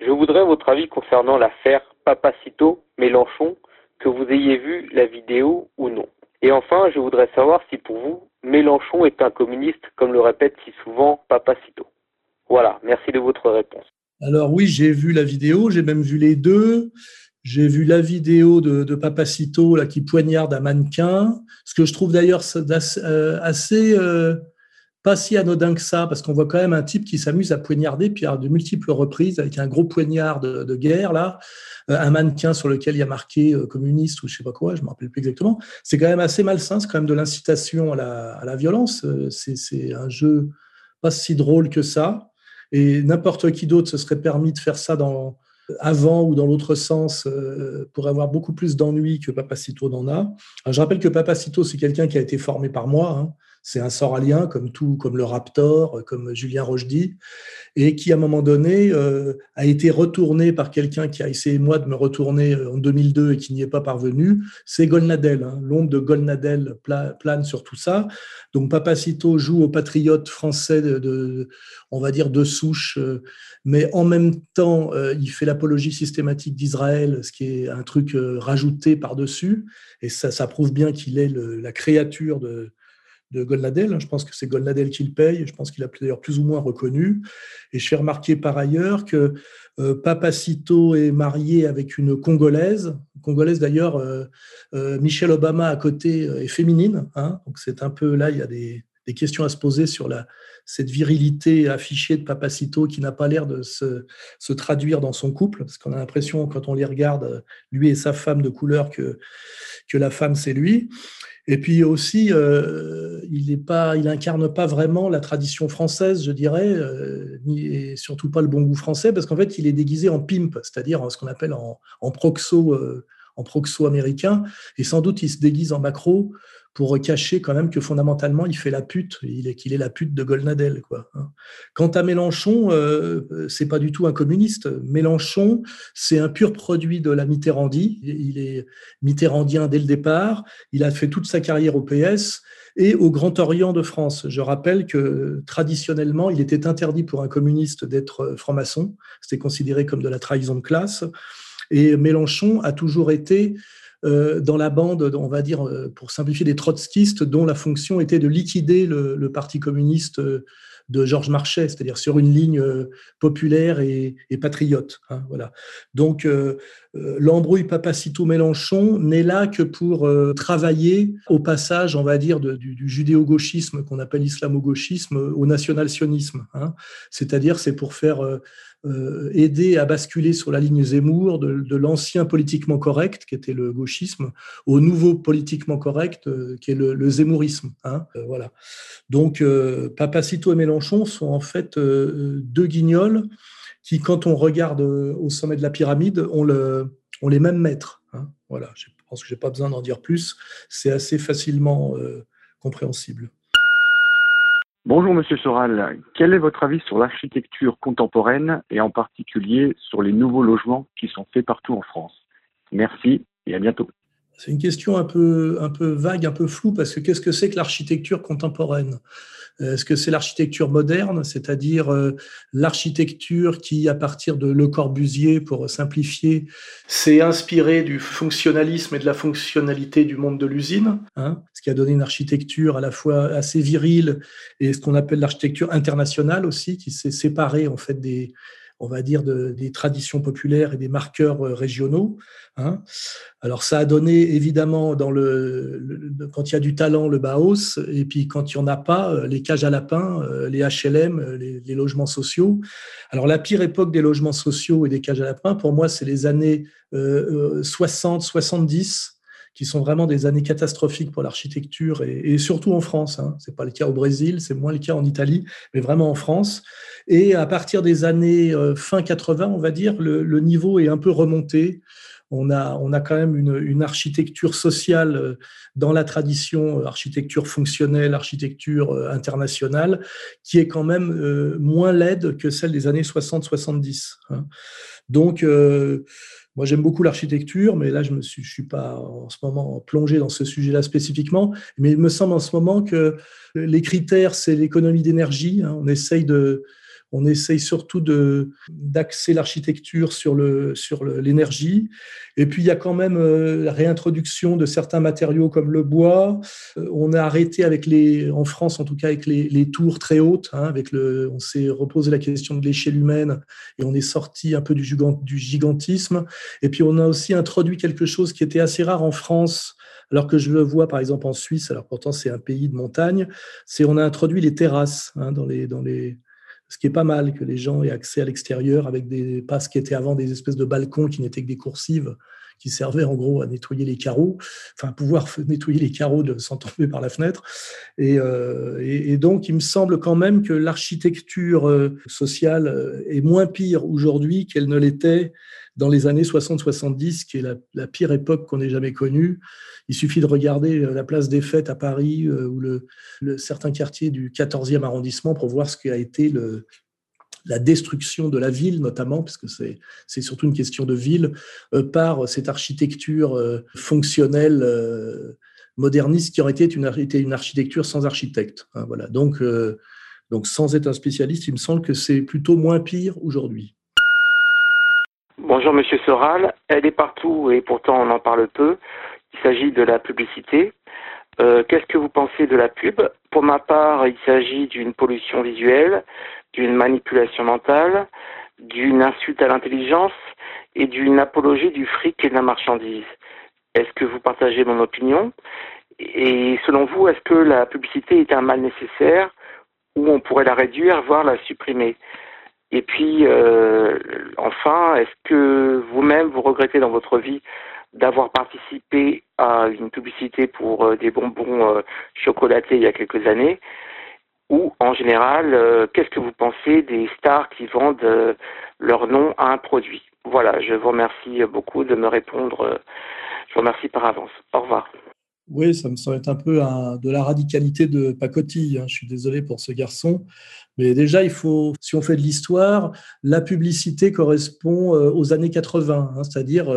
Je voudrais votre avis concernant l'affaire Papacito Mélenchon, que vous ayez vu la vidéo ou non. Et enfin, je voudrais savoir si pour vous, Mélenchon est un communiste, comme le répète si souvent Papacito. Voilà, merci de votre réponse. Alors oui, j'ai vu la vidéo, j'ai même vu les deux. J'ai vu la vidéo de, Papacito là, qui poignarde un mannequin, ce que je trouve d'ailleurs euh, assez, euh, pas si anodin que ça, parce qu'on voit quand même un type qui s'amuse à poignarder, puis à de multiples reprises, avec un gros poignard de, guerre, là, euh, un mannequin sur lequel il y a marqué euh, communiste ou je sais pas quoi, je me rappelle plus exactement. C'est quand même assez malsain, c'est quand même de l'incitation à la, violence. Euh, c'est un jeu pas si drôle que ça. Et n'importe qui d'autre se serait permis de faire ça dans, avant ou dans l'autre sens pour avoir beaucoup plus d'ennuis que Papacito n'en a. Je rappelle que Papacito, c'est quelqu'un qui a été formé par moi. Hein c'est un soralien comme tout, comme le Raptor, comme Julien Rochdy, et qui à un moment donné euh, a été retourné par quelqu'un qui a essayé moi de me retourner euh, en 2002 et qui n'y est pas parvenu. C'est Golnadel, hein. l'ombre de Golnadel plane sur tout ça. Donc Papacito joue au patriote français de, on va dire de souche, euh, mais en même temps il fait l'apologie systématique d'Israël, ce qui est un truc rajouté par dessus, et ça prouve bien qu'il est la créature de de Golnadel. Hein. Je pense que c'est Golnadel qui le paye. Je pense qu'il a d'ailleurs plus ou moins reconnu. Et je fais remarquer par ailleurs que euh, Papacito est marié avec une Congolaise. Congolaise d'ailleurs, euh, euh, Michelle Obama à côté est féminine. Hein. donc c'est un peu là, il y a des, questions à se poser sur cette virilité affichée de Papacito qui n'a pas l'air de se, se, traduire dans son couple, parce qu'on a l'impression, quand on les regarde, lui et sa femme de couleur, que, que la femme, c'est lui. Et puis aussi, euh, il est pas, il incarne pas vraiment la tradition française, je dirais, euh, et surtout pas le bon goût français, parce qu'en fait, il est déguisé en pimp, c'est-à-dire ce qu'on appelle en, en proxo, euh, en proxo américain, et sans doute il se déguise en macro pour cacher quand même que fondamentalement il fait la pute, il est qu'il est la pute de Golnadel quoi. Hein. Quant à Mélenchon, euh, c'est pas du tout un communiste. Mélenchon, c'est un pur produit de la Mitterrandie. Il est mitterrandien dès le départ. Il a fait toute sa carrière au PS et au Grand Orient de France. Je rappelle que traditionnellement, il était interdit pour un communiste d'être franc-maçon. C'était considéré comme de la trahison de classe. Et Mélenchon a toujours été euh, dans la bande, on va dire, euh, pour simplifier, des trotskistes dont la fonction était de liquider le, Parti communiste euh, de Georges Marchais, c'est-à-dire sur une ligne populaire et, patriote. Hein, voilà. Donc, l'embrouille Papacito-Mélenchon n'est là que pour travailler au passage, on va dire, du, judéo-gauchisme qu'on appelle islamo-gauchisme au national-sionisme. Hein. C'est-à-dire, c'est pour faire euh, aider à basculer sur la ligne Zemmour de, l'ancien politiquement correct, qui était le gauchisme, au nouveau politiquement correct, euh, qui est le, zemmourisme. Hein, euh, voilà. Donc, Papacito et Mélenchon sont en fait deux guignols qui, quand on regarde au sommet de la pyramide, ont, le, les mêmes maîtres. Hein, voilà. Je pense que je n'ai pas besoin d'en dire plus. C'est assez facilement compréhensible. Bonjour Monsieur Soral, quel est votre avis sur l'architecture contemporaine et en particulier sur les nouveaux logements qui sont faits partout en France? Merci et à bientôt. C'est une question un peu, un peu vague, un peu floue, parce que qu'est-ce que c'est que l'architecture contemporaine? Est-ce que c'est l'architecture moderne, c'est-à-dire euh, l'architecture qui, à partir de Le Corbusier, pour simplifier, s'est inspirée du fonctionnalisme et de la fonctionnalité du monde de l'usine, hein, ce qui a donné une architecture à la fois assez virile et ce qu'on appelle l'architecture internationale aussi, qui s'est séparée en fait des, on va dire, des traditions populaires et des marqueurs euh, régionaux. Hein. Alors ça a donné évidemment dans le, quand il y a du talent le Baos et puis quand il n'y en a pas euh, les cages à lapins, euh, les HLM, les, logements sociaux. Alors la pire époque des logements sociaux et des cages à lapins pour moi c'est les années 60, 70 qui sont vraiment des années catastrophiques pour l'architecture et, surtout en France. Hein. Ce n'est pas le cas au Brésil, c'est moins le cas en Italie, mais vraiment en France. Et à partir des années euh, fin 80, on va dire, le, niveau est un peu remonté. on a, on a quand même une, architecture sociale dans la tradition architecture fonctionnelle, architecture internationale, qui est quand même moins laide que celle des années 60-70. Hein. Donc, moi, j'aime beaucoup l'architecture, mais là, je ne suis, pas en ce moment plongé dans ce sujet-là spécifiquement. Mais il me semble en ce moment que les critères, c'est l'économie d'énergie. Hein. On essaye de, on essaye surtout de d'axer l'architecture sur le sur l'énergie. Et puis il y a quand même euh, la réintroduction de certains matériaux comme le bois. Euh, on a arrêté avec les en France en tout cas avec les, tours très hautes. Hein, avec le, on s'est reposé la question de l'échelle humaine et on est sorti un peu du, du gigantisme. Et puis on a aussi introduit quelque chose qui était assez rare en France alors que je le vois par exemple en Suisse, alors pourtant c'est un pays de montagne, c'est on a introduit les terrasses hein, dans, les, dans, les, ce qui est pas mal, que les gens aient accès à l'extérieur avec des passes qui étaient avant des espèces de balcons qui n'étaient que des coursives, qui servaient en gros à nettoyer les carreaux, enfin pouvoir nettoyer les carreaux de, sans tomber par la fenêtre. Euh, et, et, donc, il me semble quand même que l'architecture euh, sociale euh, est moins pire aujourd'hui qu'elle ne l'était dans les années 60-70, qui est la, pire époque qu'on ait jamais connue. Il suffit de regarder euh, la place des Fêtes à Paris euh, ou certains quartiers du 14e arrondissement pour voir ce qui a été la destruction de la ville, notamment, parce que c'est surtout une question de ville, euh, par cette architecture fonctionnelle moderniste qui aurait été une, architecture sans architecte. Hein, voilà. Donc, sans être un spécialiste, il me semble que c'est plutôt moins pire aujourd'hui. Bonjour Monsieur Soral, elle est partout et pourtant on en parle peu. Il s'agit de la publicité. Euh, qu'est-ce que vous pensez de la pub? Pour ma part, il s'agit d'une pollution visuelle, d'une manipulation mentale, d'une insulte à l'intelligence et d'une apologie du fric et de la marchandise. Est-ce que vous partagez mon opinion? Et selon vous, est-ce que la publicité est un mal nécessaire ou on pourrait la réduire, voire la supprimer? Et puis, euh, enfin, est-ce que vous-même, vous regrettez dans votre vie d'avoir participé à une publicité pour euh, des bonbons euh, chocolatés il y a quelques années? Ou en général, euh, qu'est-ce que vous pensez des stars qui vendent leur nom à un produit? Voilà, je vous remercie beaucoup de me répondre. Je vous remercie par avance. Au revoir. Oui, ça me semble être un peu de la radicalité de pacotille. Hein. Je suis désolé pour ce garçon. Mais déjà, il faut, si on fait de l'histoire, la publicité correspond aux années 80, hein, c'est-à-dire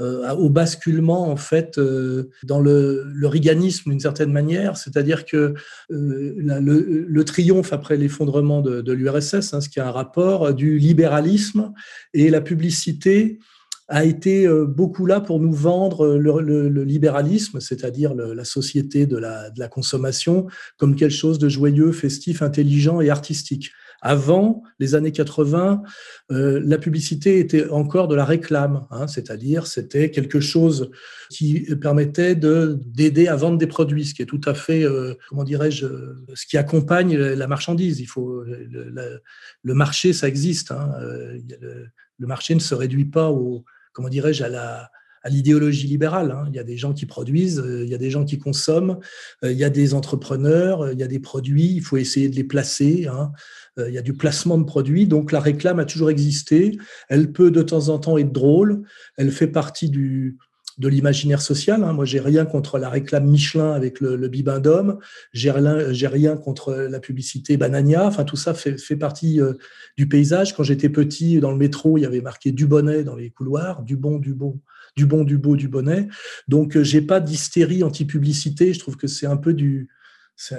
euh, au basculement en fait euh, dans le, le riganisme d'une certaine manière, c'est-à-dire que euh, le, triomphe après l'effondrement de, de l'URSS, hein, ce qui a un rapport du libéralisme et la publicité a été beaucoup là pour nous vendre le, le, libéralisme, c'est-à-dire la société de la, consommation, comme quelque chose de joyeux, festif, intelligent et artistique. Avant les années 80, euh, la publicité était encore de la réclame, hein, c'est-à-dire c'était quelque chose qui permettait de d'aider à vendre des produits, ce qui est tout à fait, euh, comment dirais-je, ce qui accompagne la marchandise. Il faut le, marché, ça existe. Hein, euh, le, marché ne se réduit pas au, comment dirais-je, à l'idéologie libérale. Hein. Il y a des gens qui produisent, il y a des gens qui consomment, il y a des entrepreneurs, il y a des produits, il faut essayer de les placer. Hein. Euh, il y a du placement de produits, donc la réclame a toujours existé. Elle peut de temps en temps être drôle. Elle fait partie du, de l'imaginaire social. Hein. Moi, j'ai rien contre la réclame Michelin avec le, le bibendum. J'ai rien, contre la publicité Banania. Enfin, tout ça fait, partie euh, du paysage. Quand j'étais petit, dans le métro, il y avait marqué du bonnet dans les couloirs, du bon, du bon, du bon, du beau, du bonnet. Donc, euh, j'ai pas d'hystérie anti-publicité. Je trouve que c'est un peu du,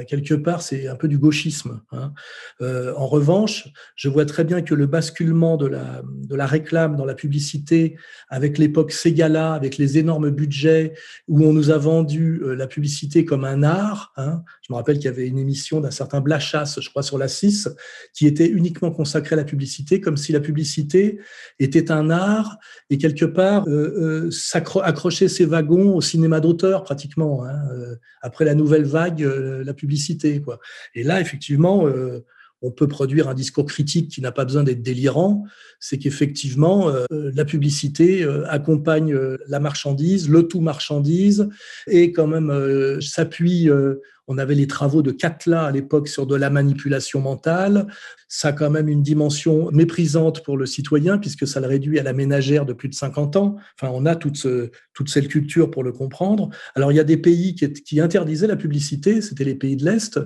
quelque part, c'est un peu du gauchisme. Hein. Euh, en revanche, je vois très bien que le basculement de la, de la réclame dans la publicité, avec l'époque Ségala, avec les énormes budgets, où on nous a vendu euh, la publicité comme un art. Hein. Je me rappelle qu'il y avait une émission d'un certain Blachas, je crois, sur la 6, qui était uniquement consacrée à la publicité, comme si la publicité était un art et quelque part euh, euh ses wagons au cinéma d'auteur pratiquement. Hein. Après la nouvelle vague la publicité. Quoi. Et là, effectivement, euh, on peut produire un discours critique qui n'a pas besoin d'être délirant. C'est qu'effectivement, euh, la publicité euh, accompagne la marchandise, le tout marchandise, et quand même s'appuie On avait les travaux de Catla à l'époque sur de la manipulation mentale. Ça a quand même une dimension méprisante pour le citoyen puisque ça le réduit à la ménagère de plus de 50 ans. Enfin, on a toute, toute cette culture pour le comprendre. Alors, il y a des pays qui, qui interdisaient la publicité, c'était les pays de l'Est,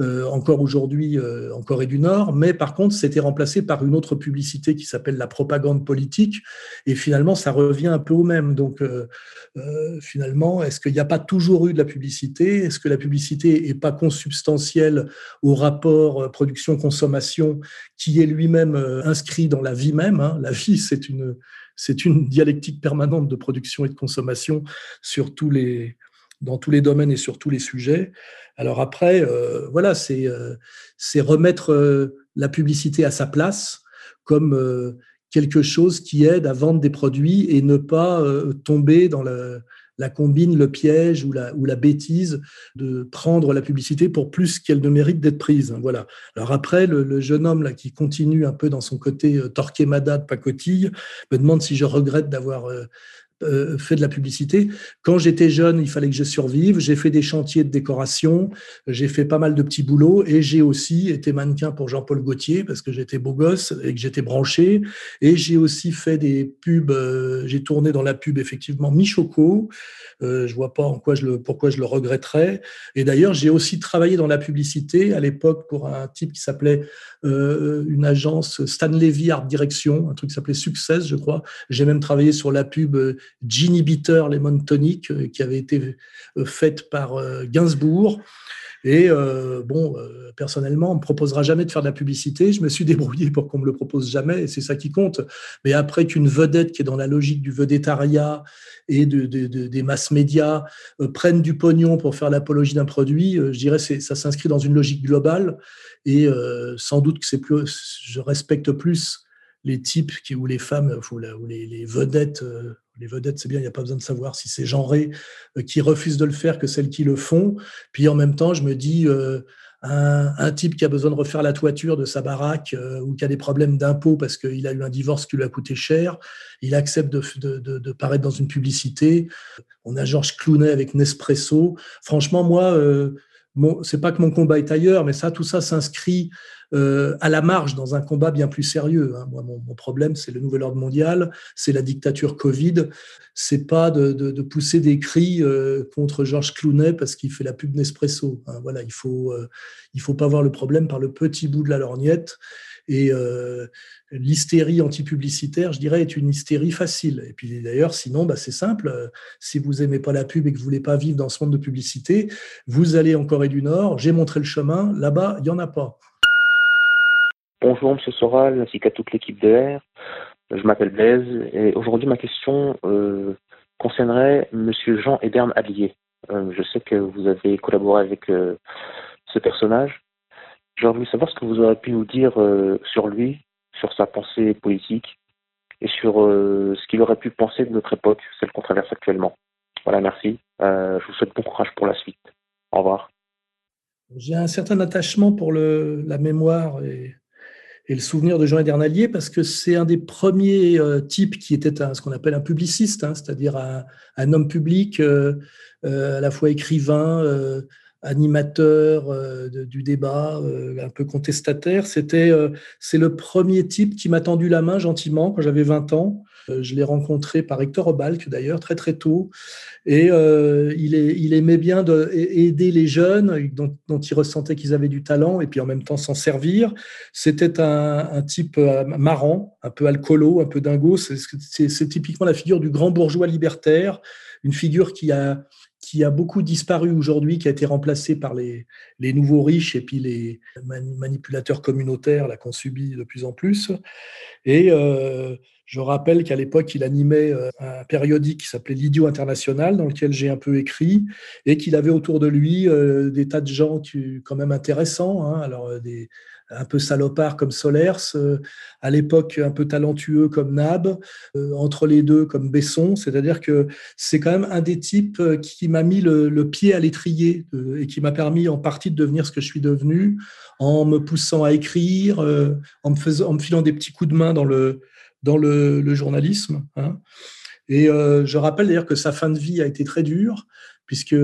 euh, encore aujourd'hui euh, en Corée du Nord, mais par contre, c'était remplacé par une autre publicité qui s'appelle la propagande politique. Et finalement, ça revient un peu au même. Donc, euh, finalement, est-ce qu'il n'y a pas toujours eu de la publicité? Est-ce que la publicité n'est pas consubstantielle au rapport production-consommation qui est lui-même inscrit dans la vie même hein La vie, c'est une, c'est une dialectique permanente de production et de consommation dans tous les domaines et sur tous les sujets. Alors après, euh, voilà, c'est euh, remettre euh, la publicité à sa place comme quelque chose qui aide à vendre des produits et ne pas tomber dans la, la combine, le piège ou la, ou la bêtise de prendre la publicité pour plus qu'elle ne mérite d'être prise. Voilà. Alors après, le, jeune homme là qui continue un peu dans son côté Torquemada de pacotille me demande si je regrette d'avoir euh, fait de la publicité. Quand j'étais jeune, il fallait que je survive. J'ai fait des chantiers de décoration, j'ai fait pas mal de petits boulots et j'ai aussi été mannequin pour Jean-Paul Gaultier parce que j'étais beau gosse et que j'étais branché. Et j'ai aussi fait des pubs. Euh, j'ai tourné dans la pub effectivement Michoco. Euh, je vois pas en quoi pourquoi je le regretterais. Et d'ailleurs, j'ai aussi travaillé dans la publicité à l'époque pour un type qui s'appelait une agence Stanley Art Direction, un truc qui s'appelait Success, je crois. J'ai même travaillé sur la pub Ginny Bitter Lemon Tonic euh, qui avait été euh, faite par euh, Gainsbourg. Et bon, personnellement, on me proposera jamais de faire de la publicité. Je me suis débrouillé pour qu'on me le propose jamais, et c'est ça qui compte. Mais après qu'une vedette qui est dans la logique du vedettariat et de, des masses médias prenne du pognon pour faire l'apologie d'un produit, je dirais que ça s'inscrit dans une logique globale. Et sans doute que c'est plus, je respecte plus les types qui, ou les femmes ou, les, vedettes les vedettes, c'est bien, il n'y a pas besoin de savoir si c'est genré, euh, qui refusent de le faire que celles qui le font. Puis en même temps, je me dis, euh, un, type qui a besoin de refaire la toiture de sa baraque euh, ou qui a des problèmes d'impôts parce qu'il a eu un divorce qui lui a coûté cher, il accepte de, paraître dans une publicité. On a Georges Clounet avec Nespresso. Franchement, moi, c'est pas que mon combat est ailleurs, mais ça, tout ça s'inscrit euh, à la marge dans un combat bien plus sérieux. Hein. Moi, mon, problème, c'est le nouvel ordre mondial, c'est la dictature Covid. C'est pas de, pousser des cris euh, contre Georges Clounet parce qu'il fait la pub Nespresso. Hein. Voilà, il faut, euh, il faut pas voir le problème par le petit bout de la lorgnette. Et l'hystérie anti-publicitaire, je dirais, est une hystérie facile. Et puis d'ailleurs, sinon, bah, c'est simple. Si vous aimez pas la pub et que vous voulez pas vivre dans ce monde de publicité, vous allez en Corée du Nord. J'ai montré le chemin. Là-bas, il y en a pas. Bonjour M. Soral, ainsi qu'à toute l'équipe de R. Je m'appelle Blaise et aujourd'hui ma question euh, concernerait M. Jean Ebern Allier. Euh, je sais que vous avez collaboré avec euh, ce personnage. J'aurais voulu savoir ce que vous aurez pu nous dire sur lui, sur sa pensée politique et sur ce qu'il aurait pu penser de notre époque, celle qu'on traverse actuellement. Voilà, merci. je vous souhaite bon courage pour la suite. Au revoir. J'ai un certain attachement pour la mémoire et et le souvenir de Jean Edernalier parce que c'est un des premiers euh, types qui était ce qu'on appelle un publiciste, hein, c'est-à-dire un, homme public, euh, euh, à la fois écrivain, animateur du débat, un peu contestataire. C'était, c'est le premier type qui m'a tendu la main gentiment quand j'avais 20 ans je l'ai rencontré par Hector Obalk d'ailleurs très très tôt. Et euh, il, aimait bien de, aider les jeunes dont, il ressentait qu'ils avaient du talent et puis en même temps s'en servir. C'était un, type euh, marrant, un peu alcoolo, un peu dingo. C'est typiquement la figure du grand bourgeois libertaire, une figure qui a beaucoup disparu aujourd'hui, qui a été remplacé par les, nouveaux riches et puis les manipulateurs communautaires qu'on subit de plus en plus. Et je rappelle qu'à l'époque, il animait euh, un périodique qui s'appelait L'Idiot International, dans lequel j'ai un peu écrit, et qu'il avait autour de lui euh, des tas de gens qui, quand même intéressants, hein. alors euh, des, un peu salopards comme Solers, à l'époque un peu talentueux comme Nab, entre les deux comme Besson, c'est-à-dire que c'est quand même un des types qui m'a mis le, pied à l'étrier et qui m'a permis en partie de devenir ce que je suis devenu, en me poussant à écrire, en me, faisant, en me filant des petits coups de main dans le dans le, journalisme. Hein. Et euh, je rappelle d'ailleurs que sa fin de vie a été très dure, puisque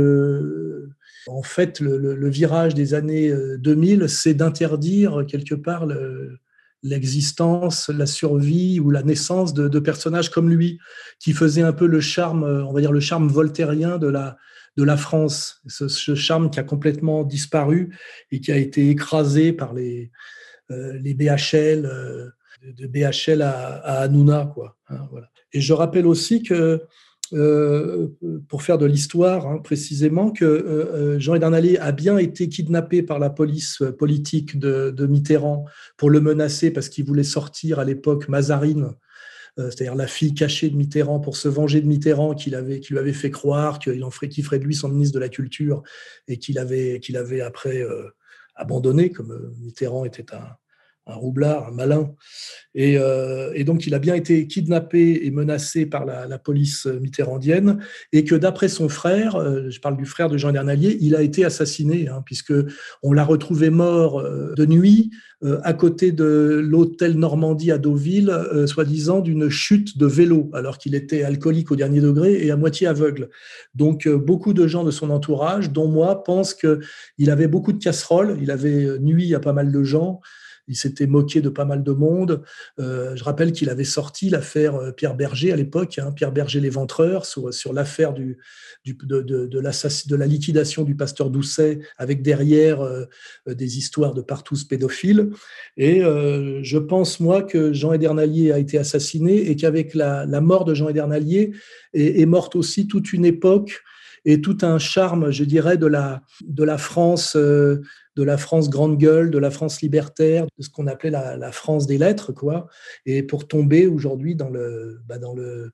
En fait, le, virage des années 2000, c'est d'interdire quelque part l'existence, la survie ou la naissance de, personnages comme lui, qui faisaient un peu le charme, on va dire le charme voltairien de la, de la France, ce, charme qui a complètement disparu et qui a été écrasé par les, les BHL, de, BHL à, à Hanouna. Quoi, hein, voilà. Et je rappelle aussi que euh, pour faire de l'histoire hein, précisément, que euh, euh, Jean Edernalier a bien été kidnappé par la police politique de, Mitterrand pour le menacer parce qu'il voulait sortir à l'époque Mazarine, c'est-à-dire la fille cachée de Mitterrand, pour se venger de Mitterrand, qu'il avait, qui lui avait fait croire qu'il en ferait, ferait de lui son ministre de la Culture et qu'il avait, qu'il avait après abandonné, comme Mitterrand était un, un roublard, un malin. Euh, et, donc, il a bien été kidnappé et menacé par la, police mitterrandienne, et que d'après son frère, euh, je parle du frère de Jean Dernalier, il a été assassiné, hein, puisque on l'a retrouvé mort euh, de nuit à côté de l'hôtel Normandie à Deauville, soi-disant d'une chute de vélo, alors qu'il était alcoolique au dernier degré et à moitié aveugle. Donc, beaucoup de gens de son entourage, dont moi, pensent qu'il avait beaucoup de casseroles, il avait nuit à pas mal de gens il s'était moqué de pas mal de monde. Euh, je rappelle qu'il avait sorti l'affaire euh, Pierre Berger à l'époque, hein, Pierre Berger l'éventreur, sur, sur l'affaire de, de, de, la liquidation du pasteur Doucet, avec derrière euh, des histoires de partout pédophiles. Et je pense, moi, que Jean Edernalier a été assassiné et qu'avec la, la, mort de Jean Edernalier est, est morte aussi toute une époque et tout un charme, je dirais, de la, de la France de la France grande gueule, de la France libertaire, de ce qu'on appelait la, France des lettres, quoi, et pour tomber aujourd'hui dans le, bah dans le,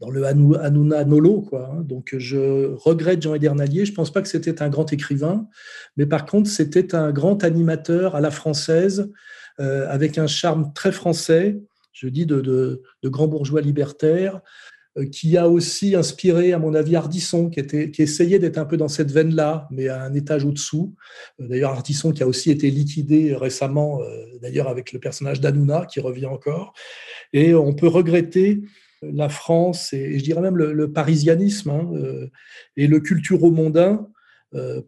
dans le Hanouna Nolo, quoi. Hein. Donc, je regrette Jean Edernalier. Je pense pas que c'était un grand écrivain, mais par contre, c'était un grand animateur à la française, euh, avec un charme très français, je dis de, de, de grands bourgeois libertaires, euh, qui a aussi inspiré, à mon avis, Ardisson, qui, essayait d'être un peu dans cette veine-là, mais à un étage au-dessous. Euh, d'ailleurs, Ardisson qui a aussi été liquidé récemment, euh, d'ailleurs avec le personnage d'Anouna, qui revient encore. Et on peut regretter la France, et, je dirais même le, parisianisme, hein, et le culturo-mondain,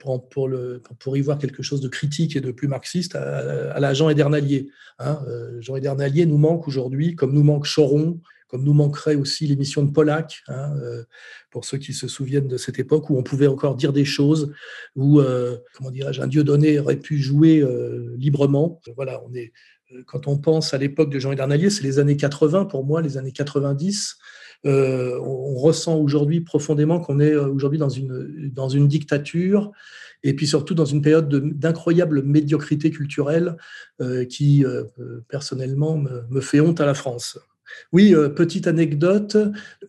pour, pour, le, pour, y voir quelque chose de critique et de plus marxiste à, la Jean Edernalier. Hein. Jean Edernalier nous manque aujourd'hui, comme nous manque Choron, comme nous manquerait aussi l'émission de Pollack, hein, euh, pour ceux qui se souviennent de cette époque où on pouvait encore dire des choses, où, euh, comment dirais-je, un dieu donné aurait pu jouer euh, librement. Voilà, on est, quand on pense à l'époque de Jean Dernalier, c'est les années 80 pour moi, les années 90. on, ressent aujourd'hui profondément qu'on est aujourd'hui dans une, dans une dictature et puis surtout dans une période d'incroyable médiocrité culturelle qui, personnellement, me fait honte à la France. Oui, euh, petite anecdote,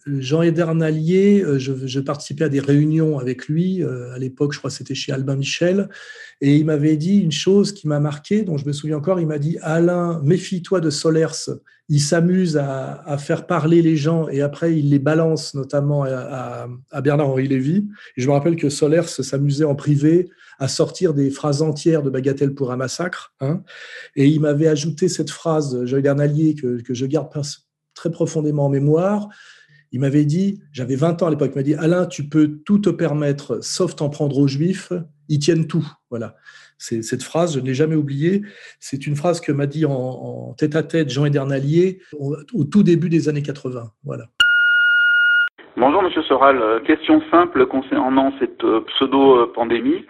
Jean Edernalier, euh, je, participais à des réunions avec lui, euh, à l'époque je crois que c'était chez Albin Michel, et il m'avait dit une chose qui m'a marqué, dont je me souviens encore, il m'a dit Alain, méfie-toi de Solers, il s'amuse à, faire parler les gens et après il les balance notamment à, Bernard-Henri Lévy. Et je me rappelle que Solers s'amusait en privé à sortir des phrases entières de Bagatelle pour un massacre. Hein. et il m'avait ajouté cette phrase, Jean Edernalier, que, que je garde très profondément en mémoire. Il m'avait dit, j'avais 20 ans à l'époque, il m'a dit Alain, tu peux tout te permettre, sauf t'en prendre aux juifs, ils tiennent tout. Voilà. Cette phrase, je ne l'ai jamais oubliée. C'est une phrase que m'a dit en, tête à tête Jean Edernalier au, tout début des années 80. Voilà. Bonjour Monsieur Soral, euh, question simple concernant cette euh, pseudo-pandémie.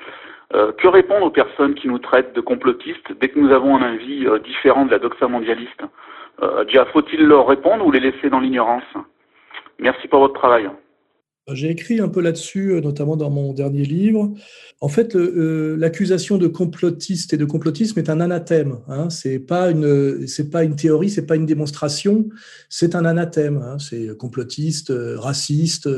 Euh, que répondre aux personnes qui nous traitent de complotistes dès que nous avons un avis différent de la doxa mondialiste? Euh, déjà, faut-il leur répondre ou les laisser dans l'ignorance Merci pour votre travail. J'ai écrit un peu là-dessus, euh, notamment dans mon dernier livre. En fait, euh, l'accusation de complotiste et de complotisme est un anathème. Hein. C'est pas une, c'est pas une théorie, c'est pas une démonstration, c'est un anathème. Hein. C'est complotiste, raciste,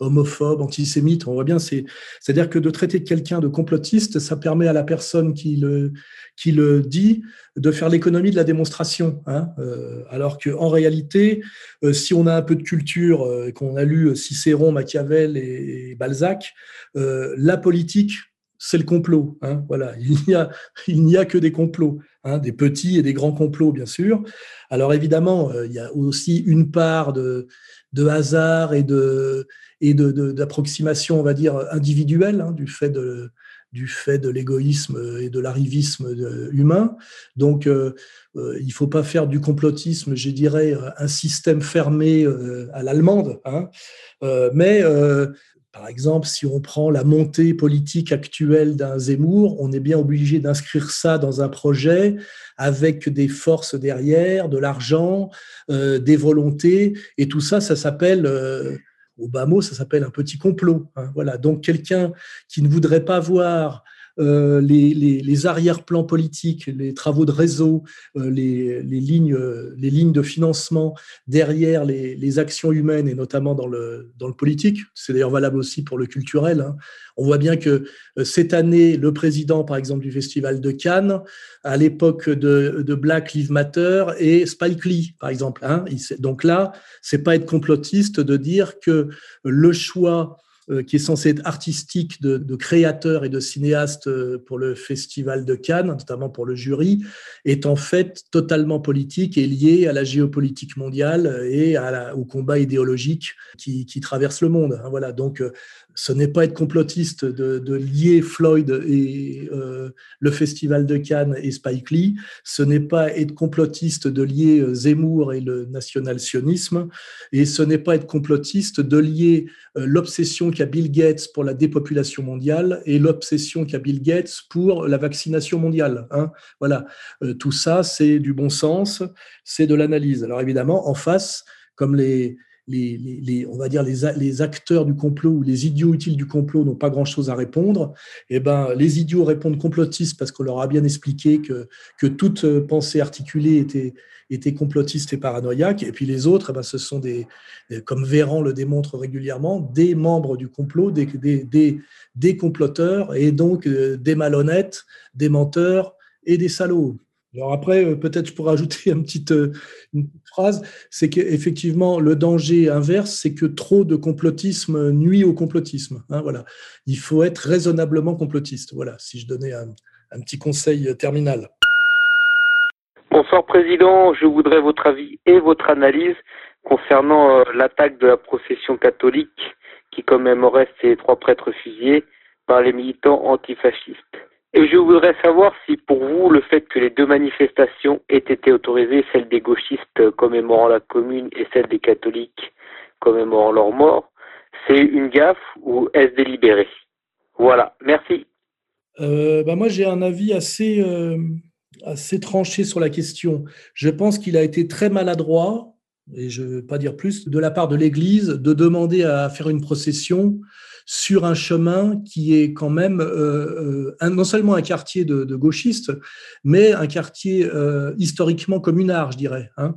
homophobe, antisémite. On voit bien, c'est, c'est-à-dire que de traiter quelqu'un de complotiste, ça permet à la personne qui le, qui le dit de faire l'économie de la démonstration. Hein. Euh, alors qu'en réalité, euh, si on a un peu de culture, euh, qu'on a lu Cicéron, Machiavel et, Balzac, la politique, c'est le complot. Hein. voilà, il n'y a, il n'y a que des complots, hein, des petits et des grands complots, bien sûr. Alors évidemment, il y a aussi une part de, de hasard et de et d'approximation, on va dire, individuelle, hein, du fait de, du fait de l'égoïsme et de l'arrivisme humain. Donc, il ne faut pas faire du complotisme, je dirais, un système fermé à l'allemande. Hein. mais par exemple, si on prend la montée politique actuelle d'un Zemmour, on est bien obligé d'inscrire ça dans un projet avec des forces derrière, de l'argent, euh, des volontés, et tout ça, ça s'appelle, euh, au bas mot, ça s'appelle un petit complot. Hein, voilà. Donc quelqu'un qui ne voudrait pas voir euh, les, les, arrière-plans politiques, les travaux de réseau, euh, les, lignes, les de financement derrière les, actions humaines et notamment dans le, politique. C'est d'ailleurs valable aussi pour le culturel. Hein. On voit bien que euh, cette année, le président, par exemple, du Festival de Cannes, à l'époque de, Black Lives Matter, et Spike Lee, par exemple. Hein. Donc là, c'est pas être complotiste de dire que le choix qui est censé être artistique de, de, créateurs et de cinéastes euh, pour le Festival de Cannes, notamment pour le jury, est en fait totalement politique et lié à la géopolitique mondiale et au combat idéologique qui, traverse le monde. Hein, voilà, donc euh, ce n'est pas être complotiste de, lier Floyd et euh, le Festival de Cannes et Spike Lee, ce n'est pas être complotiste de lier Zemmour et le national-sionisme, et ce n'est pas être complotiste de lier l'obsession Bill Gates pour la dépopulation mondiale et l'obsession qu'a Bill Gates pour la vaccination mondiale. Hein. Voilà, euh, tout ça, c'est du bon sens, c'est de l'analyse. Alors évidemment, en face, comme les, les, on va dire les, acteurs du complot ou les idiots utiles du complot n'ont pas grand-chose à répondre, eh ben, les idiots répondent complotistes parce qu'on leur a bien expliqué que, toute pensée articulée était, complotiste et paranoïaque. Et puis les autres, eh ben, ce sont des, comme Véran le démontre régulièrement, des membres du complot, des, des, des comploteurs et donc euh, des malhonnêtes, des menteurs et des salauds. Alors après, euh, peut-être je pourrais ajouter une petite, euh, une phrase, c'est qu'effectivement, le danger inverse, c'est que trop de complotisme nuit au complotisme. Hein, voilà. Il faut être raisonnablement complotiste. Voilà, si je donnais un, un petit conseil terminal. Bonsoir Président, je voudrais votre avis et votre analyse concernant euh, l'attaque de la procession catholique qui commémorait ces trois prêtres fusillés par les militants antifascistes. Et je voudrais savoir si pour vous le fait que les deux manifestations aient été autorisées, celle des gauchistes commémorant la commune et celle des catholiques commémorant leur mort, c'est une gaffe ou est-ce délibéré? Voilà, merci. Euh, bah moi j'ai un avis assez, euh, assez tranché sur la question. Je pense qu'il a été très maladroit, et je ne veux pas dire plus, de la part de l'Église de demander à faire une procession sur un chemin qui est quand même euh, euh, non seulement un quartier de, gauchistes, mais un quartier euh, historiquement communard, je dirais. Hein.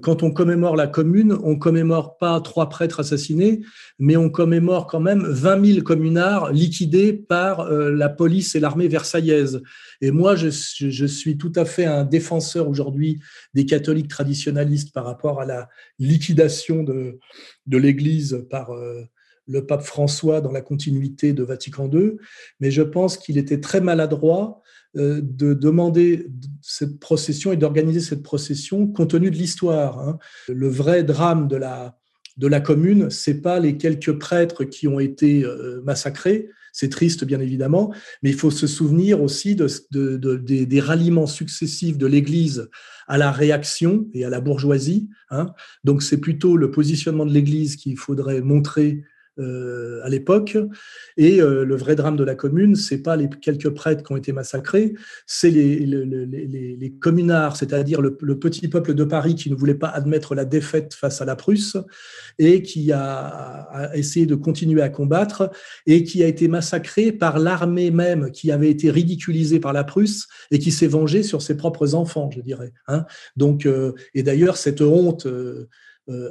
Quand on commémore la commune, on commémore pas trois prêtres assassinés, mais on commémore quand même 20 000 communards liquidés par la police et l'armée versaillaise. Et moi, je, je, suis tout à fait un défenseur aujourd'hui des catholiques traditionnalistes par rapport à la liquidation de, de l'Église par le pape François dans la continuité de Vatican II, mais je pense qu'il était très maladroit euh, de demander cette procession et d'organiser cette procession compte tenu de l'histoire. Hein. Le vrai drame de la, de la commune, c'est pas les quelques prêtres qui ont été euh, massacrés, c'est triste bien évidemment, mais il faut se souvenir aussi de, des, ralliements successifs de l'Église à la réaction et à la bourgeoisie. Hein. Donc c'est plutôt le positionnement de l'Église qu'il faudrait montrer euh, à l'époque. Et euh, le vrai drame de la commune, c'est pas les quelques prêtres qui ont été massacrés, c'est les, les, les, communards, c'est-à-dire le, petit peuple de Paris qui ne voulait pas admettre la défaite face à la Prusse et qui a, essayé de continuer à combattre et qui a été massacré par l'armée même qui avait été ridiculisée par la Prusse et qui s'est vengée sur ses propres enfants, je dirais. Hein. Donc, euh, et d'ailleurs, cette honte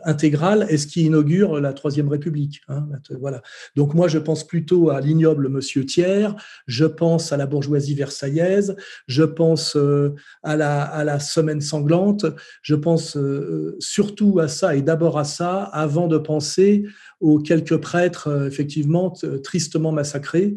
intégrale est ce qui inaugure la Troisième République. Hein, voilà. Donc moi, je pense plutôt à l'ignoble Monsieur Thiers, je pense à la bourgeoisie versaillaise, je pense euh, à, la, à la semaine sanglante, je pense euh, surtout à ça et d'abord à ça avant de penser aux quelques prêtres effectivement tristement massacrés,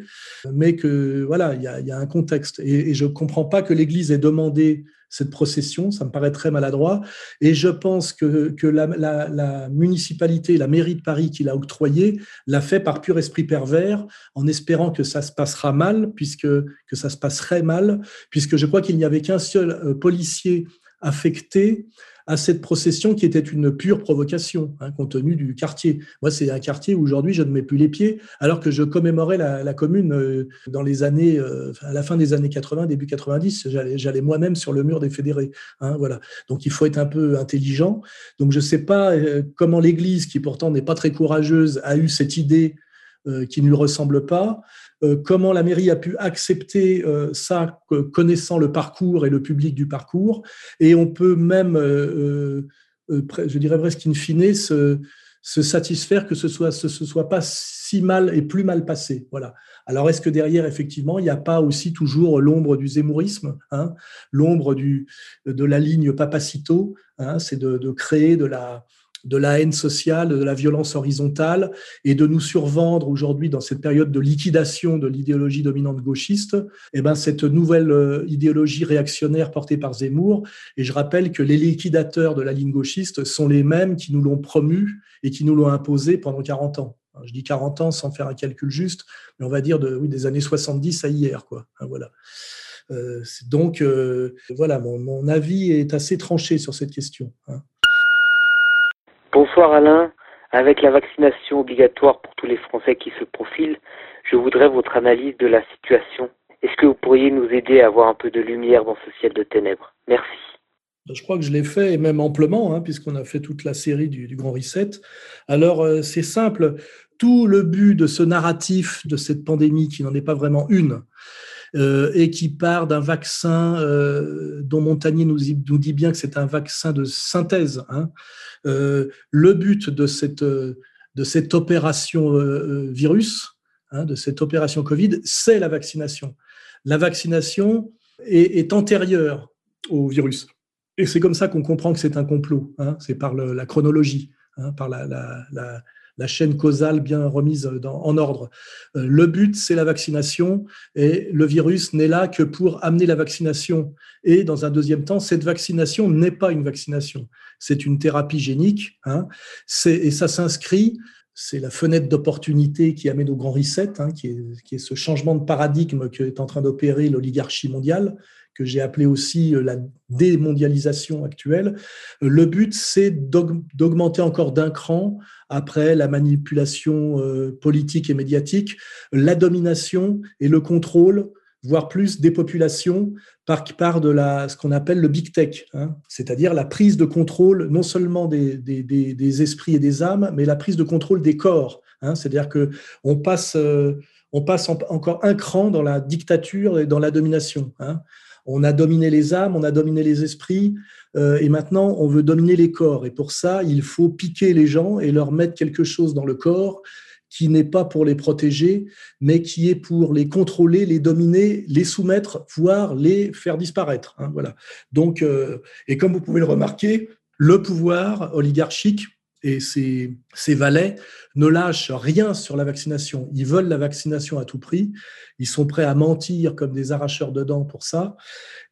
mais que voilà, il y a, un contexte et, et je comprends pas que l'Église ait demandé cette procession. Ça me paraît très maladroit. Et je pense que, la, municipalité, la mairie de Paris qui l'a octroyé, l'a fait par pur esprit pervers, en espérant que ça se passera mal, puisque que ça se passerait mal, puisque je crois qu'il n'y avait qu'un seul euh, policier affecté à cette procession qui était une pure provocation, hein, compte tenu du quartier. Moi, c'est un quartier où aujourd'hui je ne mets plus les pieds, alors que je commémorais la, commune euh, dans les années, euh, à la fin des années 80, début 90. J'allais moi-même sur le mur des fédérés. Hein, voilà. Donc il faut être un peu intelligent. Donc je ne sais pas euh, comment l'Église, qui pourtant n'est pas très courageuse, a eu cette idée qui ne lui ressemble pas. Euh, comment la mairie a pu accepter euh, ça, connaissant le parcours et le public du parcours. Et on peut même, euh, je dirais presque in fine, se, satisfaire que ce soit soit pas si mal et plus mal passé. Voilà. Alors est-ce que derrière effectivement il n'y a pas aussi toujours l'ombre du zémourisme, hein, l'ombre de la ligne Papacito, hein, c'est de, créer de la de la haine sociale, de la violence horizontale, et de nous survendre aujourd'hui dans cette période de liquidation de l'idéologie dominante gauchiste, eh ben cette nouvelle euh, idéologie réactionnaire portée par Zemmour. Et je rappelle que les liquidateurs de la ligne gauchiste sont les mêmes qui nous l'ont promu et qui nous l'ont imposé pendant 40 ans. Je dis 40 ans sans faire un calcul juste, mais on va dire de, oui, des années 70 à hier. Quoi. Hein, voilà. Euh, donc, euh, voilà, mon, avis est assez tranché sur cette question. Hein. Bonsoir Alain. Avec la vaccination obligatoire pour tous les Français qui se profilent, je voudrais votre analyse de la situation. Est-ce que vous pourriez nous aider à avoir un peu de lumière dans ce ciel de ténèbres? Merci. Ben, je crois que je l'ai fait, et même amplement, hein, puisqu'on a fait toute la série du, Grand Reset. Alors, euh, c'est simple. Tout le but de ce narratif de cette pandémie, qui n'en est pas vraiment une, euh, et qui part d'un vaccin euh, dont Montagnier nous, dit bien que c'est un vaccin de synthèse. Hein. Euh, le but de cette, opération virus, hein, de cette opération Covid, c'est la vaccination. La vaccination est, antérieure au virus. Et c'est comme ça qu'on comprend que c'est un complot. Hein. c'est par la chronologie, par la chaîne causale bien remise en ordre. Euh, le but, c'est la vaccination et le virus n'est là que pour amener la vaccination. Et dans un deuxième temps, cette vaccination n'est pas une vaccination, c'est une thérapie génique. Hein. et ça s'inscrit c'est la fenêtre d'opportunité qui amène au grand reset, hein, qui, est, qui, est, ce changement de paradigme que est en train d'opérer l'oligarchie mondiale, que j'ai appelé aussi euh, la démondialisation actuelle. Euh, le but, c'est d'augmenter encore d'un cran, après la manipulation euh, politique et médiatique, la domination et le contrôle voire plus des populations par, part de la, ce qu'on appelle le big tech, hein. c'est-à-dire la prise de contrôle non seulement des, des, esprits et des âmes, mais la prise de contrôle des corps. Hein. c'est-à-dire que on passe, on passe encore un cran dans la dictature et dans la domination. Hein. On a dominé les âmes, on a dominé les esprits, euh, et maintenant on veut dominer les corps. Et pour ça, il faut piquer les gens et leur mettre quelque chose dans le corps qui n'est pas pour les protéger, mais qui est pour les contrôler, les dominer, les soumettre, voire les faire disparaître. Hein, voilà. Donc, euh, et comme vous pouvez le remarquer, le pouvoir oligarchique et ses, valets ne lâchent rien sur la vaccination. Ils veulent la vaccination à tout prix. Ils sont prêts à mentir comme des arracheurs de dents pour ça.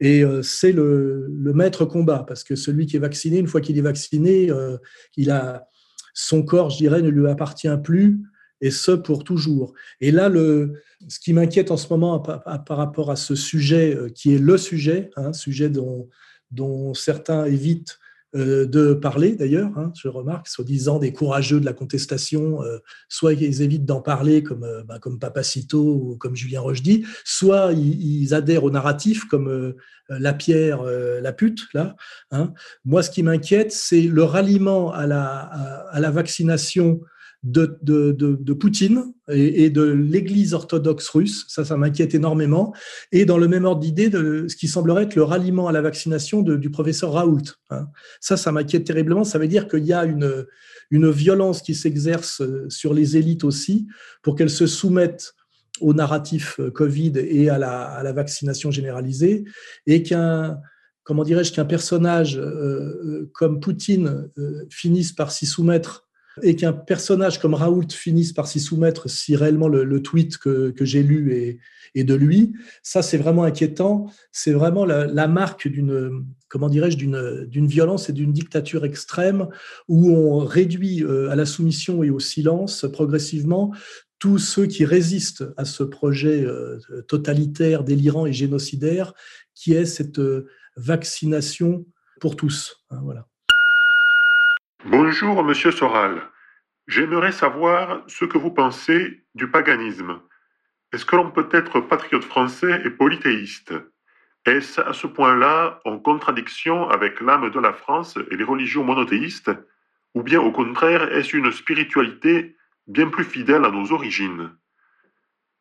Et euh, c'est le, maître combat, parce que celui qui est vacciné, une fois qu'il est vacciné, euh, il a, son corps, je dirais, ne lui appartient plus, et ce pour toujours. Et là, le, ce qui m'inquiète en ce moment par, rapport à ce sujet, euh, qui est le sujet, un hein, sujet dont, dont certains évitent de parler d'ailleurs, hein, je remarque, soi-disant des courageux de la contestation, euh, soit ils évitent d'en parler comme, euh, bah, Papacito ou comme Julien Rochdy, soit ils, adhèrent au narratif comme la pierre, la pute, là. Hein. Moi, ce qui m'inquiète, c'est le ralliement à la vaccination de, Poutine et, de l'Église orthodoxe russe. Ça, ça m'inquiète énormément. Et dans le même ordre d'idée, de ce qui semblerait être le ralliement à la vaccination du professeur Raoult. Hein. Ça, ça m'inquiète terriblement. Ça veut dire qu'il y a une, violence qui s'exerce sur les élites aussi pour qu'elles se soumettent au narratif Covid et à la, vaccination généralisée, et qu'un comment dirais-je qu'un personnage euh, euh, comme Poutine euh, finisse par s'y soumettre et qu'un personnage comme Raoult finisse par s'y soumettre si réellement le, tweet que, j'ai lu est, de lui, ça c'est vraiment inquiétant. C'est vraiment la, marque d'une, comment dirais-je, d'une violence et d'une dictature extrême où on réduit euh, à la soumission et au silence progressivement tous ceux qui résistent à ce projet euh, totalitaire, délirant et génocidaire qui est cette euh, vaccination pour tous. Hein, voilà. Bonjour, monsieur Soral. J'aimerais savoir ce que vous pensez du paganisme. Est-ce que l'on peut être patriote français et polythéiste? Est-ce à ce point-là en contradiction avec l'âme de la France et les religions monothéistes? Ou bien au contraire, est-ce une spiritualité bien plus fidèle à nos origines?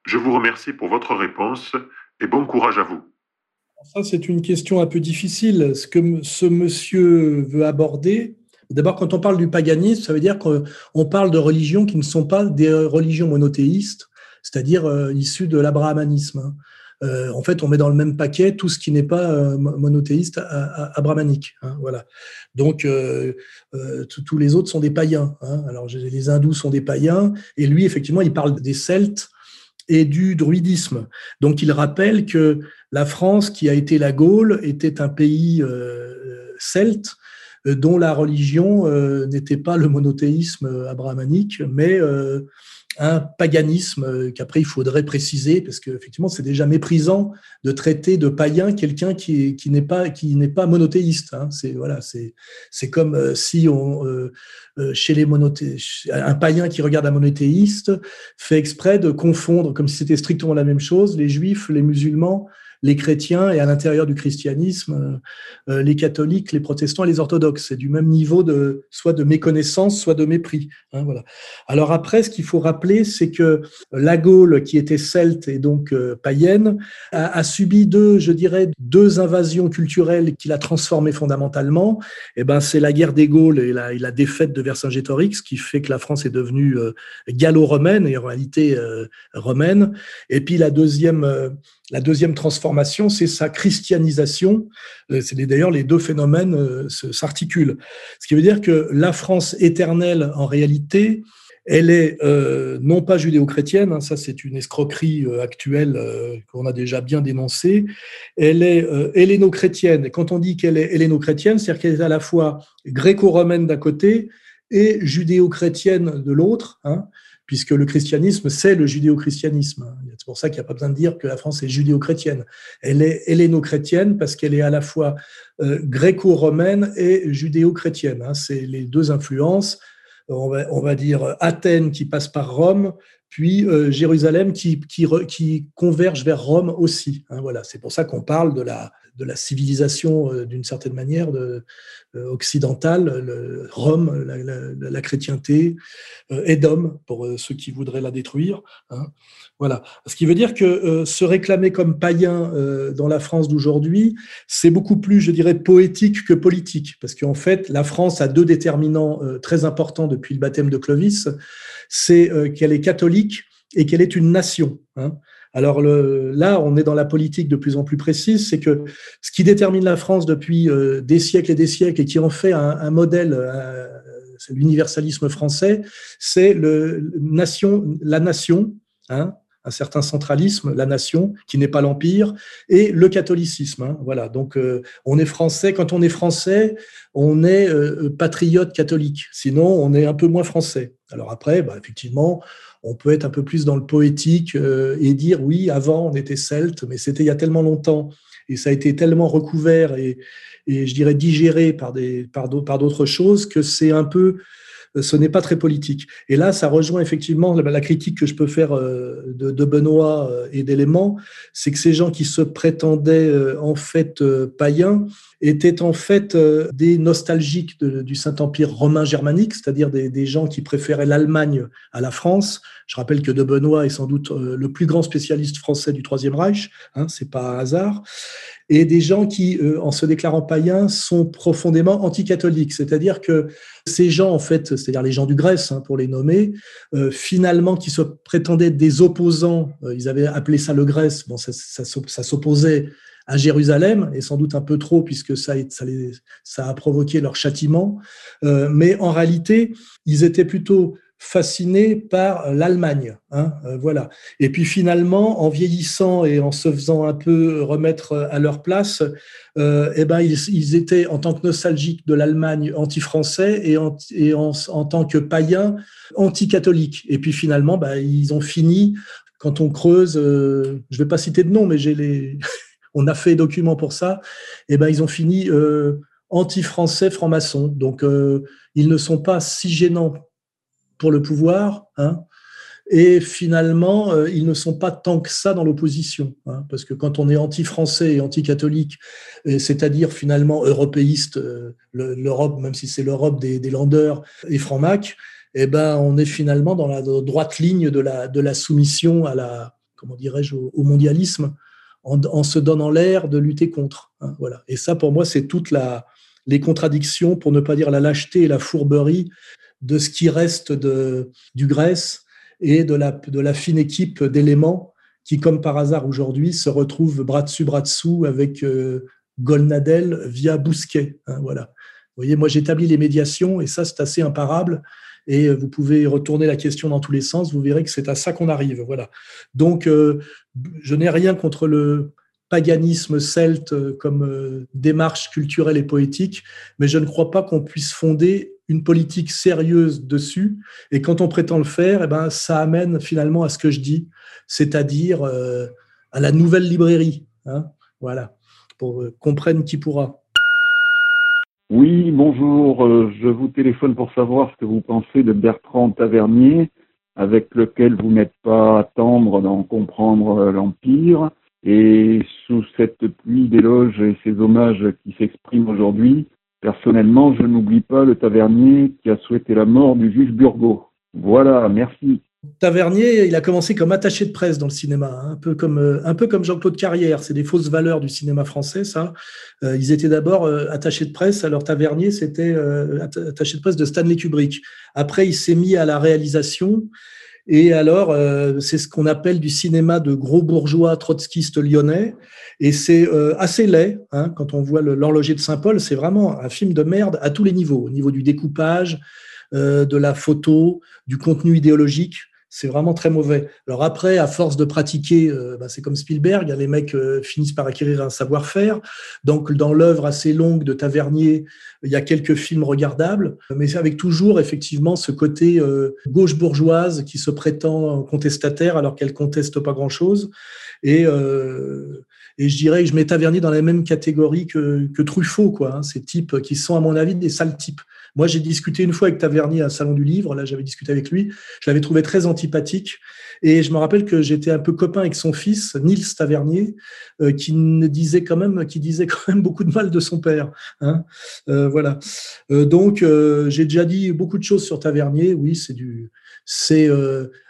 Je vous remercie pour votre réponse et bon courage à vous. Ça, c'est une question un peu difficile. Ce que ce monsieur veut aborder, D'abord, quand on parle du paganisme, ça veut dire qu'on parle de religions qui ne sont pas des religions monothéistes, c'est-à-dire euh, issues de l'abrahamanisme. Hein. Euh, en fait, on met dans le même paquet tout ce qui n'est pas euh, monothéiste abrahamique. Hein, voilà. Donc, tous les autres sont des païens. Hein. Alors, les hindous sont des païens, et lui, effectivement, il parle des Celtes et du druidisme. Donc, il rappelle que la France, qui a été la Gaule, était un pays celte euh, dont la religion euh, n'était pas le monothéisme euh, abrahamique, mais un paganisme qu'après il faudrait préciser parce qu'effectivement c'est déjà méprisant de traiter de païen quelqu'un qui, n'est pas qui n'est pas monothéiste. Hein. C'est voilà c'est c'est comme si chez les monothéistes un païen qui regarde un monothéiste fait exprès de confondre comme si c'était strictement la même chose les juifs les musulmans les chrétiens et à l'intérieur du christianisme, euh, euh, les catholiques, les protestants et les orthodoxes. C'est du même niveau de soit de méconnaissance, soit de mépris. Hein, voilà. Alors après, ce qu'il faut rappeler, c'est que la Gaule, qui était celte et donc euh, païenne, a, subi deux, je dirais, deux invasions culturelles qui l'a transformée fondamentalement. Et eh ben, c'est la guerre des Gaules et la, la défaite de Vercingétorix qui fait que la France est devenue gallo-romaine et en réalité romaine. Et puis la deuxième la deuxième transformation, c'est sa christianisation. Euh, c'est d'ailleurs les deux phénomènes euh, s'articulent. Ce qui veut dire que la France éternelle, en réalité, elle est euh, non pas judéo-chrétienne, hein, ça c'est une escroquerie actuelle qu'on a déjà bien dénoncée, elle est helléno-chrétienne. Quand on dit qu'elle est helléno-chrétienne, c'est-à-dire qu'elle est à la fois gréco-romaine d'un côté et judéo-chrétienne de l'autre. Hein puisque le christianisme, c'est le judéo-christianisme. C'est pour ça qu'il n'y a pas besoin de dire que la France est judéo-chrétienne. Elle est helléno-chrétienne parce qu'elle est à la fois euh, gréco-romaine et judéo-chrétienne. Hein. C'est les deux influences, on va, dire Athènes qui passe par Rome, puis euh, Jérusalem qui, converge vers Rome aussi. Hein. voilà, c'est pour ça qu'on parle de la, de la civilisation euh, d'une certaine manière euh, occidentale, le, Rome, la, la, chrétienté, Édom, euh, pour ceux qui voudraient la détruire. Hein. Voilà. Ce qui veut dire que se réclamer comme païen dans la France d'aujourd'hui, c'est beaucoup plus, je dirais, poétique que politique, parce qu'en fait, la France a deux déterminants très importants depuis le baptême de Clovis. C'est qu'elle est catholique et qu'elle est une nation. Hein. Alors là, on est dans la politique de plus en plus précise, c'est que ce qui détermine la France depuis euh, des siècles et des siècles et qui en fait un, modèle, euh, c'est l'universalisme français, c'est nation, la nation, hein, un certain centralisme, la nation, qui n'est pas l'empire, et le catholicisme. Hein, voilà. Donc, euh, on est français. Quand on est français, on est patriote catholique. Sinon, on est un peu moins français. Alors après, bah, effectivement, on peut être un peu plus dans le poétique euh, et dire oui, avant on était celte, mais c'était il y a tellement longtemps et ça a été tellement recouvert et, je dirais digéré par des par d'autres choses que c'est un peu euh, ce n'est pas très politique. Et là, ça rejoint effectivement la, critique que je peux faire euh, de, Benoît et d'éléments, c'est que ces gens qui se prétendaient en fait païens étaient en fait des nostalgiques du Saint-Empire romain germanique, c'est-à-dire des, gens qui préféraient l'Allemagne à la France, je rappelle que De Benoît est sans doute euh, le plus grand spécialiste français du Troisième Reich, hein, c'est pas un hasard, et des gens qui, euh, en se déclarant païens, sont profondément anticatholiques. C'est-à-dire que ces gens, en fait, c'est-à-dire les gens du Grèce, hein, pour les nommer, euh, finalement, qui se prétendaient des opposants, ils avaient appelé ça le Grèce, bon, ça s'opposait à Jérusalem, et sans doute un peu trop puisque ça, a provoqué leur châtiment. Euh, mais en réalité, ils étaient plutôt fascinés par l'Allemagne. Hein, euh, voilà. Et puis finalement, en vieillissant et en se faisant un peu remettre à leur place, euh, eh ben, ils, étaient en tant que nostalgiques de l'Allemagne anti-français et, en, tant que païens anti-catholiques. Et puis finalement, bah, ils ont fini, quand on creuse, euh, je ne vais pas citer de nom, mais j'ai les... on a fait des documents pour ça, eh ben, ils ont fini anti-français francs-maçons. Donc, ils ne sont pas si gênants pour le pouvoir, hein, et finalement, euh, ils ne sont pas tant que ça dans l'opposition, hein, parce que quand on est anti-français et anti-catholique, c'est-à-dire finalement européiste, euh, l'Europe, même si c'est l'Europe des, des landeurs et franc-mac, eh ben, on est finalement dans la droite ligne de la, soumission dirais-je, au, mondialisme, en, se donnant l'air de lutter contre. Hein, voilà. Et ça, pour moi, c'est toutes la, les contradictions, pour ne pas dire la lâcheté et la fourberie de ce qui reste de, du Grèce et de la, de la fine équipe d'éléments qui, comme par hasard aujourd'hui, se retrouvent bras dessus, bras dessous avec euh, Golnadel via Bousquet. Hein, voilà. Vous voyez, moi j'établis les médiations et ça c'est assez imparable. Et vous pouvez retourner la question dans tous les sens, vous verrez que c'est à ça qu'on arrive. Voilà. Donc, euh, je n'ai rien contre le paganisme celte euh, comme démarche culturelle et poétique, mais je ne crois pas qu'on puisse fonder une politique sérieuse dessus. Et quand on prétend le faire, eh ben, ça amène finalement à ce que je dis, c'est-à-dire euh, à la nouvelle librairie. Hein, voilà, pour euh, comprendre qui pourra. Oui, bonjour. Euh, je vous téléphone pour savoir ce que vous pensez de Bertrand Tavernier, avec lequel vous n'êtes pas à tendre d'en comprendre l'Empire. Et sous cette pluie d'éloges et ces hommages qui s'expriment aujourd'hui, Personnellement, je n'oublie pas le tavernier qui a souhaité la mort du juge Burgot. Voilà, merci. Tavernier, il a commencé comme attaché de presse dans le cinéma, hein, un peu comme, euh, un peu comme Jean-Claude Carrière. C'est des fausses valeurs du cinéma français, ça. Euh, ils étaient d'abord euh, attachés de presse, alors Tavernier, c'était attaché de presse de Stanley Kubrick. Après, il s'est mis à la réalisation et alors, c'est ce qu'on appelle du cinéma de gros bourgeois trotskistes lyonnais. Et c'est assez laid, hein, quand on voit l'horloger de Saint-Paul, c'est vraiment un film de merde à tous les niveaux, au niveau du découpage, de la photo, du contenu idéologique c'est vraiment très mauvais. Alors après, à force de pratiquer, euh, bah, c'est comme Spielberg, hein, les mecs euh, finissent par acquérir un savoir-faire. Donc dans l'œuvre assez longue de Tavernier, il y a quelques films regardables, mais avec toujours effectivement ce côté euh, gauche bourgeoise qui se prétend contestataire alors qu'elle conteste pas grand-chose. Et, et je dirais je mets Tavernier dans la même catégorie que, que Truffaut, quoi. Hein, ces types qui sont à mon avis des sales types. Moi, j'ai discuté une fois avec Tavernier à un salon du livre. Là, j'avais discuté avec lui. Je l'avais trouvé très antipathique. Et je me rappelle que j'étais un peu copain avec son fils, Nils Tavernier, euh, qui disait quand même, qui disait quand même beaucoup de mal de son père. Hein euh, voilà. Euh, donc, j'ai déjà dit beaucoup de choses sur Tavernier. Oui, c'est du, c'est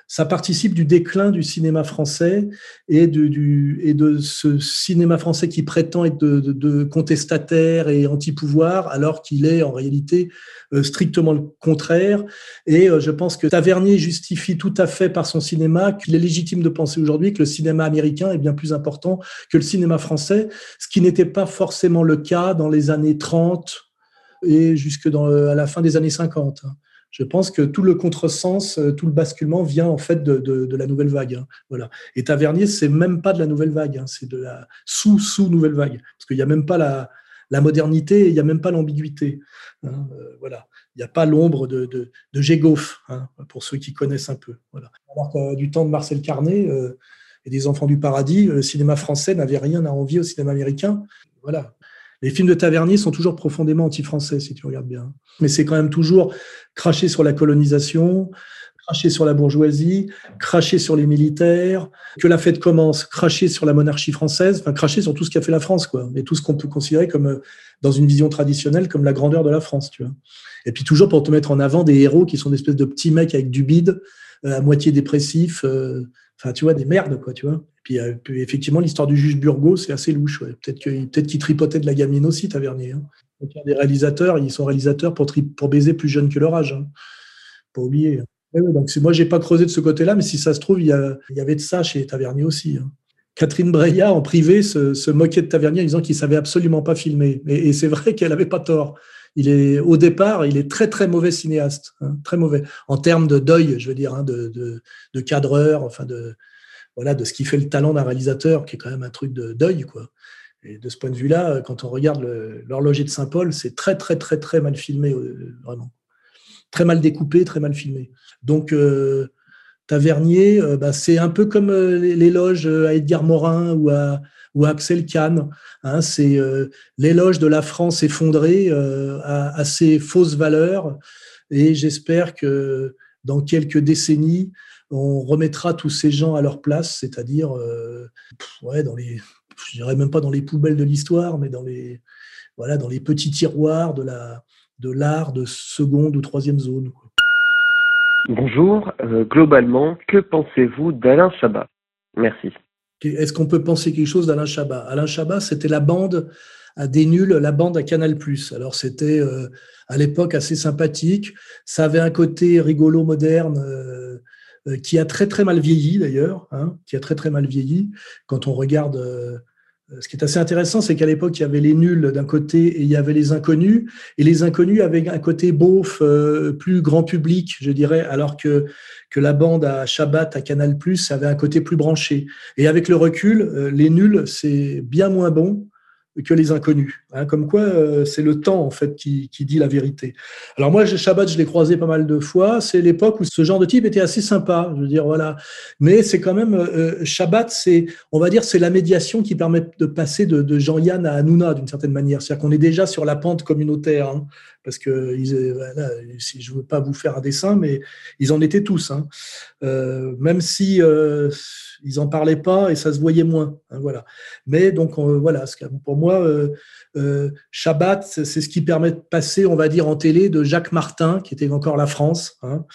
ça participe du déclin du cinéma français et, du, et de ce cinéma français qui prétend être de, contestataire et anti-pouvoir, alors qu'il est en réalité euh, strictement le contraire. Et euh, je pense que Tavernier justifie tout à fait par son cinéma qu'il est légitime de penser aujourd'hui que le cinéma américain est bien plus important que le cinéma français, ce qui n'était pas forcément le cas dans les années 30 et jusque dans, euh, à la fin des années 50 je pense que tout le contresens, euh, tout le basculement vient en fait de, la nouvelle vague. Hein. Voilà. Et Tavernier, c'est même pas de la nouvelle vague, hein. c'est de la sous-sous nouvelle vague, parce qu'il n'y a même pas la, modernité, il n'y a même pas l'ambiguïté. Hein. Euh, voilà. Il n'y a pas l'ombre de, de, pour ceux qui connaissent un peu. Que du temps de Marcel Carnet euh, et des Enfants du Paradis, le cinéma français n'avait rien à envier au cinéma américain. Voilà. Les films de Tavernier sont toujours profondément anti-français, si tu regardes bien. Mais c'est quand même toujours cracher sur la colonisation, cracher sur la bourgeoisie, cracher sur les militaires, que la fête commence, cracher sur la monarchie française, enfin cracher sur tout ce qu'a fait la France, quoi, et tout ce qu'on peut considérer comme, euh, dans une vision traditionnelle, comme la grandeur de la France, tu vois. Et puis toujours pour te mettre en avant des héros qui sont des espèces de petits mecs avec du bide, euh, à moitié dépressifs, euh, enfin tu vois, des merdes, quoi, tu vois. Euh, puis, effectivement, l'histoire du juge Burgot, c'est assez louche. Peut-être qu'il peut tripotait de la gamine aussi, Tavernier. Hein. réalisateurs, ils sont réalisateurs pour, baiser plus jeune que leur âge. Hein. Pas oublier. Hein. donc moi, j'ai pas creusé de ce côté-là, mais si ça se trouve, il y, avait de ça chez Tavernier aussi. Catherine Breillat, en privé, se, moquait de Tavernier en disant qu'il savait absolument pas filmer. Et, c'est vrai qu'elle n'avait pas tort. Il est, au départ, il est très très mauvais cinéaste, hein, très mauvais en termes de deuil, je veux dire, hein, de, cadreur, enfin de voilà, de ce qui fait le talent d'un réalisateur, qui est quand même un truc de deuil, quoi. De ce point de vue-là, quand on regarde l'horloger de Saint-Paul, c'est très très très mal filmé, euh, vraiment, très mal découpé, très mal filmé. Donc euh, Tavernier, euh, bah, c'est un peu comme l'éloge à Edgar Morin ou à, ou Axel Kahn. Hein, c'est euh, l'éloge de la France effondrée à, ses fausses valeurs. Et j'espère que dans quelques décennies, on remettra tous ces gens à leur place, c'est-à-dire, ouais, dans les, je dirais même pas dans les poubelles de l'histoire, mais dans les, voilà, dans les petits tiroirs de la, de l'art de seconde ou troisième zone. Bonjour, euh, globalement, que pensez-vous d'Alain Chabat? Merci. Est-ce qu'on peut penser quelque chose d'Alain Chabat? Alain Chabat, c'était la bande à des nuls, la bande à Canal+. Alors c'était euh, à l'époque assez sympathique. Ça avait un côté rigolo, moderne, euh, qui a très très mal vieilli d'ailleurs, hein, qui a très très mal vieilli. Quand on regarde euh, ce qui est assez intéressant, c'est qu'à l'époque, il y avait les nuls d'un côté et il y avait les inconnus. Et les inconnus avaient un côté beauf, euh, plus grand public, je dirais, alors que, que la bande à Shabbat, à Canal+, avait un côté plus branché. Et avec le recul, euh, les nuls, c'est bien moins bon que les inconnus. Hein, comme quoi, euh, c'est le temps en fait qui, dit la vérité. Alors moi, Shabbat, je l'ai croisé pas mal de fois. C'est l'époque où ce genre de type était assez sympa. Je veux dire, voilà. Mais c'est quand même euh, Shabbat, c'est, on va dire, c'est la médiation qui permet de passer de, Jean-Yann à Hanouna d'une certaine manière. C'est-à-dire qu'on est déjà sur la pente communautaire. Hein, parce que ils, euh, voilà, si je veux pas vous faire un dessin, mais ils en étaient tous. Hein. même si ils en parlaient pas et ça se voyait moins. Hein, voilà. Mais donc voilà, pour moi, euh, euh, Shabbat, c'est ce qui permet de passer, on va dire, en télé de Jacques Martin, qui était encore la France, hein,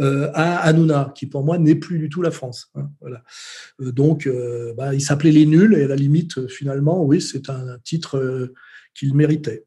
euh, à Hanouna, qui pour moi n'est plus du tout la France. Hein, voilà. donc, bah, il s'appelait Les Nuls et à la limite, finalement, oui, c'est un titre qu'il méritait.